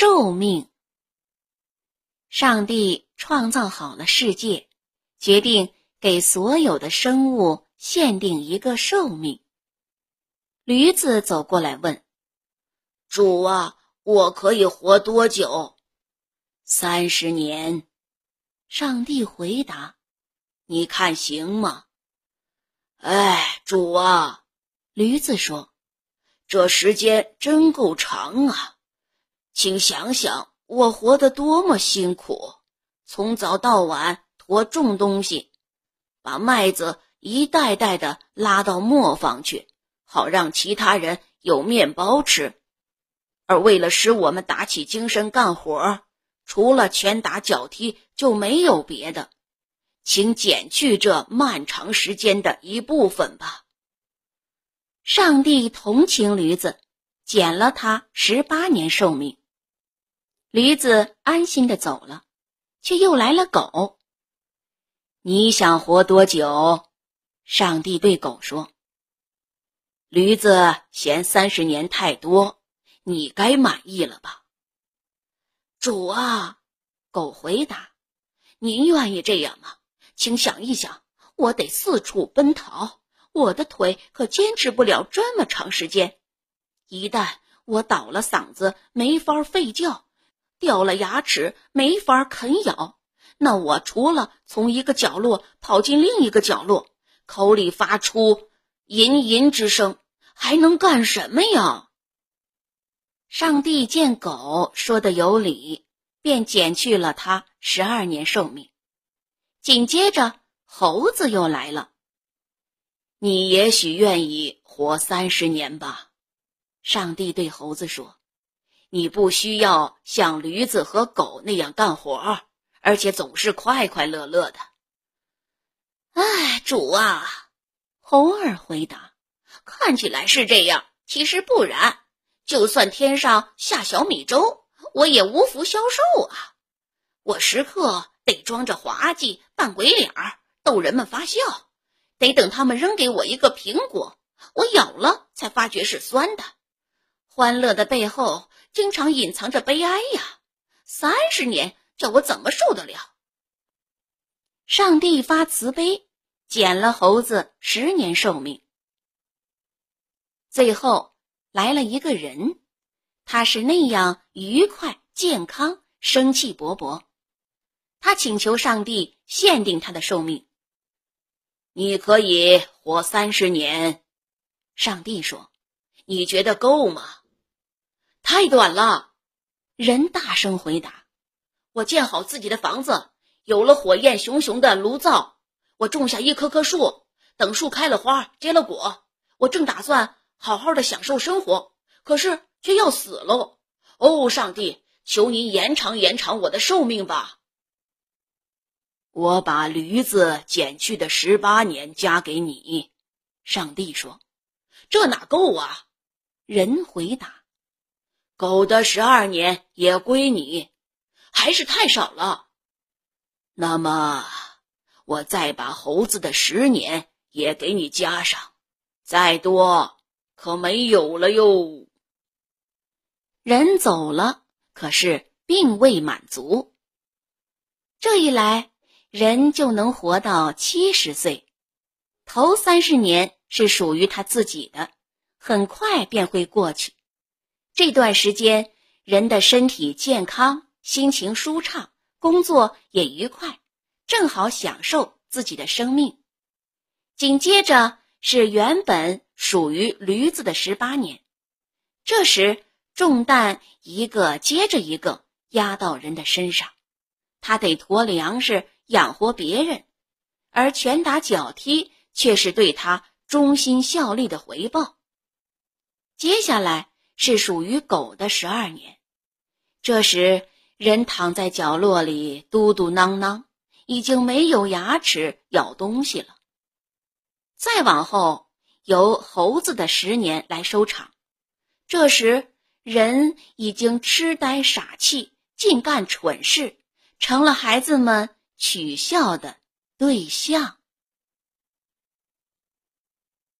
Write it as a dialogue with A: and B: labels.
A: 寿命。上帝创造好了世界，决定给所有的生物限定一个寿命。驴子走过来问：“
B: 主啊，我可以活多久？”“
A: 三十年。”上帝回答。
B: “你看行吗？”“哎，主啊。”
A: 驴子说。
B: 这时间真够长啊，请想想我活得多么辛苦，从早到晚驮重东西，把麦子一袋袋的拉到磨坊去，好让其他人有面包吃。而为了使我们打起精神干活，除了拳打脚踢就没有别的，请减去这漫长时间的一部分吧。
A: 上帝同情驴子，减了他十八年寿命。驴子安心的走了，却又来了狗。你想活多久？上帝对狗说：“
B: 驴子嫌三十年太多，你该满意了吧？”
A: 主啊，狗回答：“您愿意这样吗？请想一想，我得四处奔逃。”我的腿可坚持不了这么长时间，一旦我倒了嗓子，没法吠叫；掉了牙齿，没法啃咬。那我除了从一个角落跑进另一个角落，口里发出吟吟之声，还能干什么呀？上帝见狗说的有理，便减去了他十二年寿命。紧接着，猴子又来了。
B: 你也许愿意活三十年吧，
A: 上帝对猴子说：“
B: 你不需要像驴子和狗那样干活，而且总是快快乐乐的。”
A: 哎，主啊，猴儿回答：“看起来是这样，其实不然。就算天上下小米粥，我也无福消受啊！我时刻得装着滑稽，扮鬼脸儿，逗人们发笑。”得等他们扔给我一个苹果，我咬了才发觉是酸的。欢乐的背后经常隐藏着悲哀呀！三十年叫我怎么受得了？上帝发慈悲，减了猴子十年寿命。最后来了一个人，他是那样愉快、健康、生气勃勃。他请求上帝限定他的寿命。
B: 你可以活三十年，
A: 上帝说：“
B: 你觉得够吗？”
A: 太短了，人大声回答：“
B: 我建好自己的房子，有了火焰熊熊的炉灶，我种下一棵棵树，等树开了花结了果，我正打算好好的享受生活，可是却要死喽！哦，上帝，求您延长延长我的寿命吧！”我把驴子减去的十八年加给你，上帝说：“
A: 这哪够啊？”人回答：“
B: 狗的十二年也归你，
A: 还是太少了。”
B: 那么，我再把猴子的十年也给你加上，再多可没有了哟。
A: 人走了，可是并未满足。这一来。人就能活到七十岁，头三十年是属于他自己的，很快便会过去。这段时间，人的身体健康，心情舒畅，工作也愉快，正好享受自己的生命。紧接着是原本属于驴子的十八年，这时重担一个接着一个压到人的身上，他得驮粮食。养活别人，而拳打脚踢却是对他忠心效力的回报。接下来是属于狗的十二年，这时人躺在角落里嘟嘟囔囔，已经没有牙齿咬东西了。再往后由猴子的十年来收场，这时人已经痴呆傻气，尽干蠢事，成了孩子们。取笑的对象。